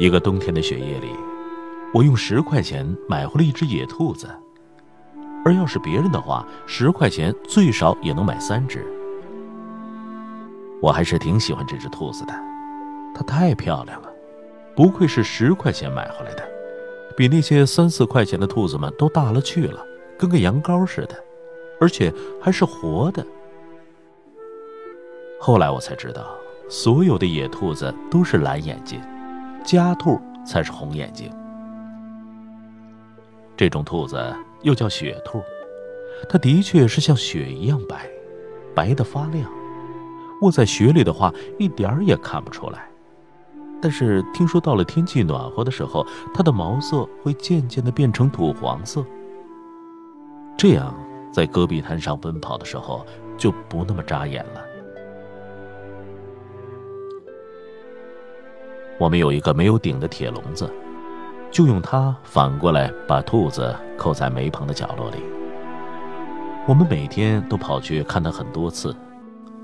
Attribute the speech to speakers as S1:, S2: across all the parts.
S1: 一个冬天的雪夜里，我用十块钱买回了一只野兔子，而要是别人的话，十块钱最少也能买三只。我还是挺喜欢这只兔子的，它太漂亮了。不愧是十块钱买回来的，比那些三四块钱的兔子们都大了去了，跟个羊羔似的，而且还是活的。后来我才知道，所有的野兔子都是蓝眼睛，家兔才是红眼睛。这种兔子又叫雪兔，它的确是像雪一样白，白的发亮，卧在雪里的话，一点儿也看不出来。但是听说到了天气暖和的时候，它的毛色会渐渐的变成土黄色。这样，在戈壁滩上奔跑的时候就不那么扎眼了。我们有一个没有顶的铁笼子，就用它反过来把兔子扣在煤棚的角落里。我们每天都跑去看它很多次，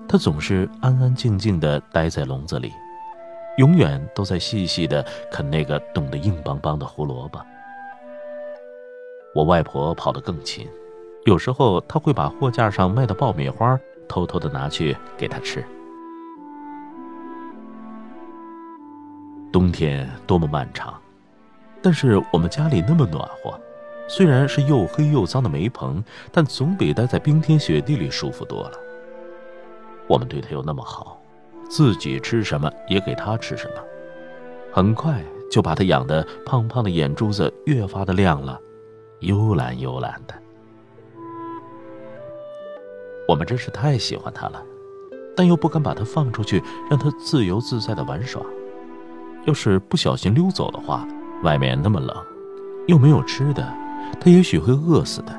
S1: 它总是安安静静的待在笼子里。永远都在细细的啃那个冻得硬邦邦的胡萝卜。我外婆跑得更勤，有时候她会把货架上卖的爆米花偷偷的拿去给它吃。冬天多么漫长，但是我们家里那么暖和，虽然是又黑又脏的煤棚，但总比待在冰天雪地里舒服多了。我们对它又那么好。自己吃什么也给他吃什么，很快就把他养的胖胖的眼珠子越发的亮了，幽蓝幽蓝的。我们真是太喜欢他了，但又不敢把他放出去，让他自由自在的玩耍。要是不小心溜走的话，外面那么冷，又没有吃的，他也许会饿死的。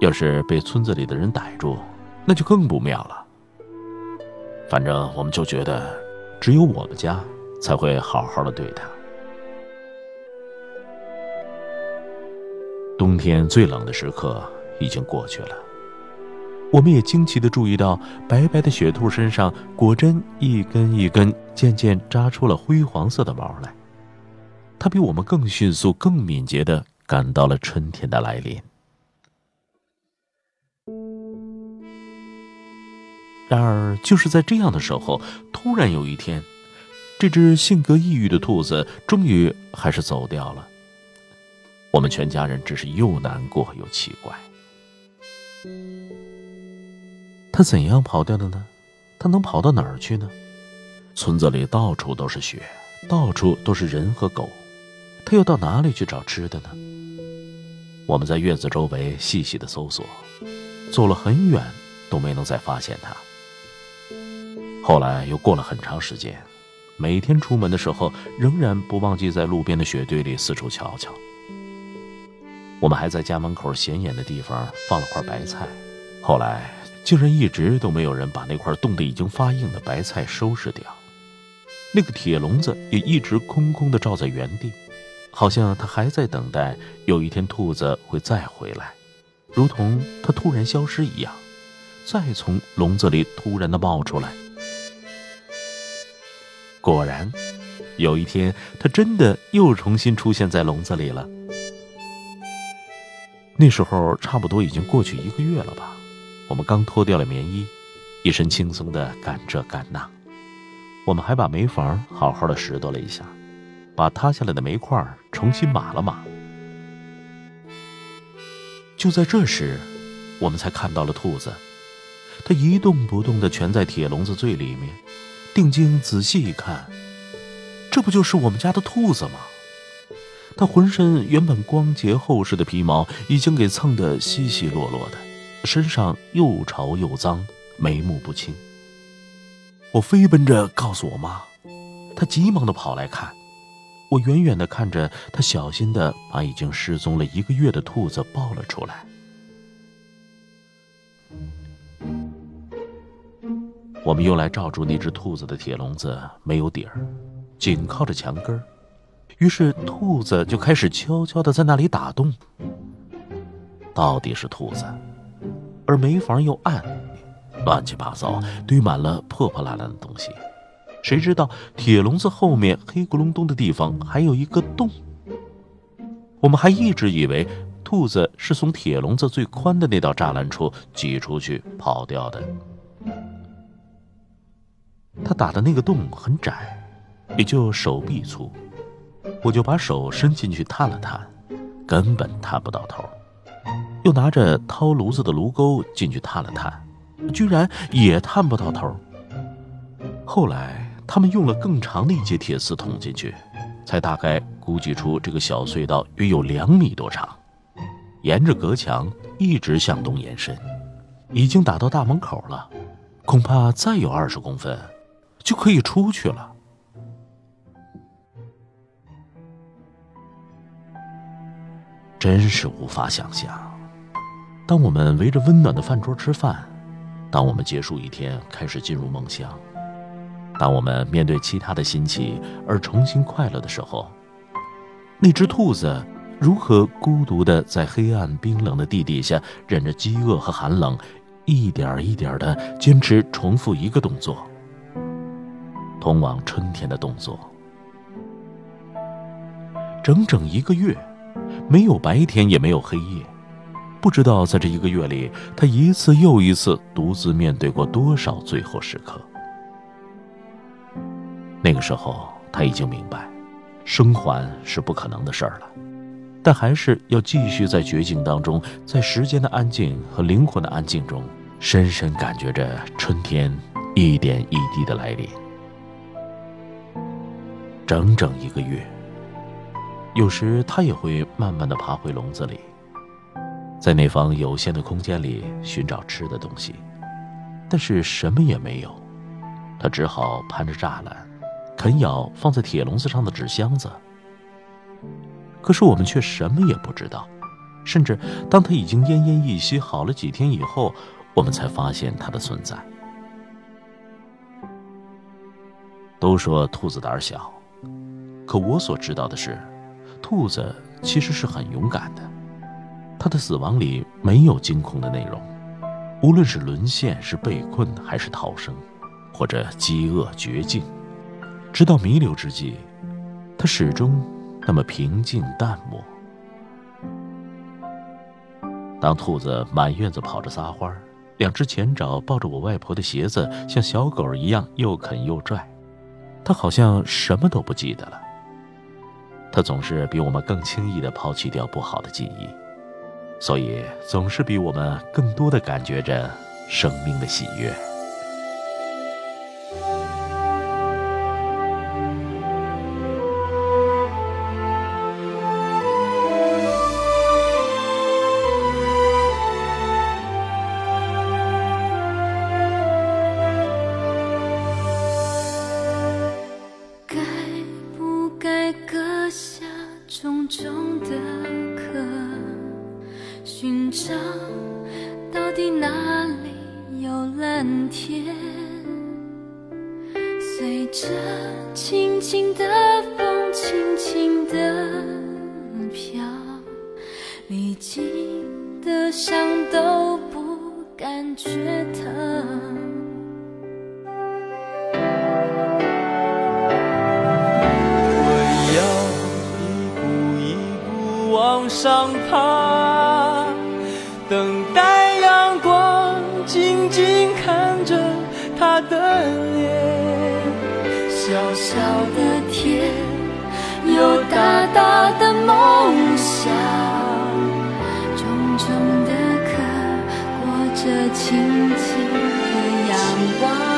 S1: 要是被村子里的人逮住，那就更不妙了。反正我们就觉得，只有我们家才会好好的对他。冬天最冷的时刻已经过去了，我们也惊奇的注意到，白白的雪兔身上果真一根一根渐渐扎出了灰黄色的毛来。它比我们更迅速、更敏捷的感到了春天的来临。然而，就是在这样的时候，突然有一天，这只性格抑郁的兔子终于还是走掉了。我们全家人只是又难过又奇怪。他怎样跑掉的呢？他能跑到哪儿去呢？村子里到处都是雪，到处都是人和狗，他又到哪里去找吃的呢？我们在院子周围细细的搜索，走了很远，都没能再发现他。后来又过了很长时间，每天出门的时候，仍然不忘记在路边的雪堆里四处瞧瞧。我们还在家门口显眼的地方放了块白菜，后来竟然一直都没有人把那块冻得已经发硬的白菜收拾掉。那个铁笼子也一直空空的罩在原地，好像它还在等待有一天兔子会再回来，如同它突然消失一样，再从笼子里突然的冒出来。果然，有一天，它真的又重新出现在笼子里了。那时候差不多已经过去一个月了吧。我们刚脱掉了棉衣，一身轻松的干这干那。我们还把煤房好好的拾掇了一下，把塌下来的煤块重新码了码。就在这时，我们才看到了兔子，它一动不动的蜷在铁笼子最里面。定睛仔细一看，这不就是我们家的兔子吗？它浑身原本光洁厚实的皮毛已经给蹭得稀稀落落的，身上又潮又脏，眉目不清。我飞奔着告诉我妈，她急忙的跑来看，我远远的看着她，小心的把已经失踪了一个月的兔子抱了出来。我们用来罩住那只兔子的铁笼子没有底儿，紧靠着墙根儿，于是兔子就开始悄悄的在那里打洞。到底是兔子，而煤房又暗，乱七八糟堆满了破破烂烂的东西。谁知道铁笼子后面黑咕隆咚的地方还有一个洞？我们还一直以为兔子是从铁笼子最宽的那道栅栏处挤出去跑掉的。他打的那个洞很窄，也就手臂粗，我就把手伸进去探了探，根本探不到头。又拿着掏炉子的炉钩进去探了探，居然也探不到头。后来。他们用了更长的一节铁丝捅进去，才大概估计出这个小隧道约有两米多长，沿着隔墙一直向东延伸，已经打到大门口了，恐怕再有二十公分，就可以出去了。真是无法想象，当我们围着温暖的饭桌吃饭，当我们结束一天，开始进入梦乡。当我们面对其他的新奇而重新快乐的时候，那只兔子如何孤独的在黑暗冰冷的地底下忍着饥饿和寒冷，一点一点的坚持重复一个动作，通往春天的动作。整整一个月，没有白天也没有黑夜，不知道在这一个月里，他一次又一次独自面对过多少最后时刻。那个时候，他已经明白，生还是不可能的事儿了，但还是要继续在绝境当中，在时间的安静和灵魂的安静中，深深感觉着春天一点一滴的来临。整整一个月，有时他也会慢慢的爬回笼子里，在那方有限的空间里寻找吃的东西，但是什么也没有，他只好攀着栅栏。啃咬放在铁笼子上的纸箱子，可是我们却什么也不知道。甚至当他已经奄奄一息好了几天以后，我们才发现他的存在。都说兔子胆小，可我所知道的是，兔子其实是很勇敢的。他的死亡里没有惊恐的内容，无论是沦陷、是被困，还是逃生，或者饥饿、绝境。直到弥留之际，他始终那么平静淡漠。当兔子满院子跑着撒欢，两只前爪抱着我外婆的鞋子，像小狗一样又啃又拽，他好像什么都不记得了。他总是比我们更轻易地抛弃掉不好的记忆，所以总是比我们更多的感觉着生命的喜悦。
S2: 该不该寻找到底哪里有蓝天？随着轻轻的风，轻轻的飘，历经的伤都不感觉疼。
S3: 我要一步一步往上爬，小小的天，有大大的梦想，重重的壳，裹着轻轻的阳光。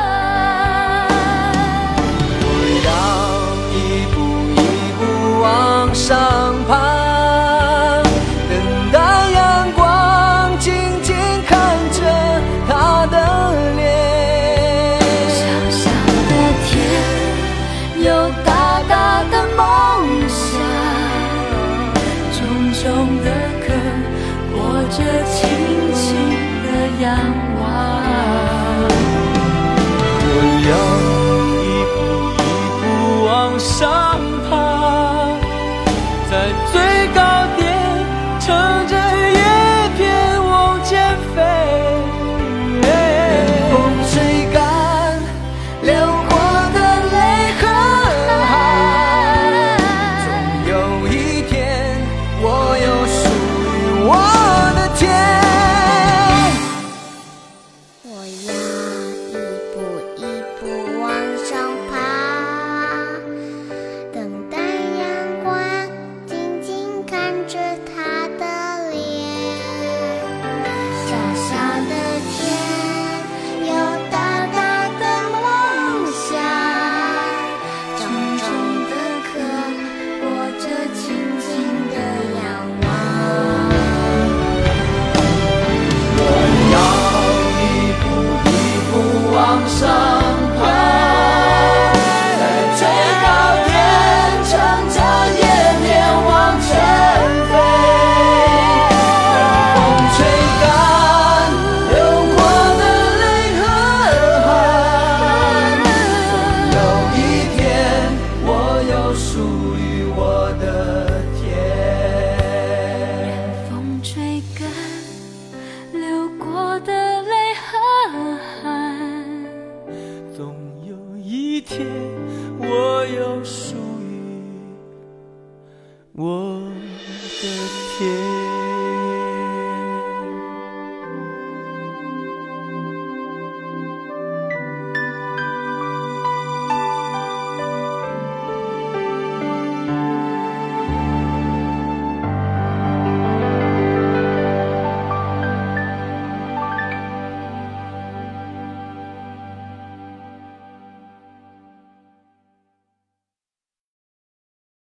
S3: 上。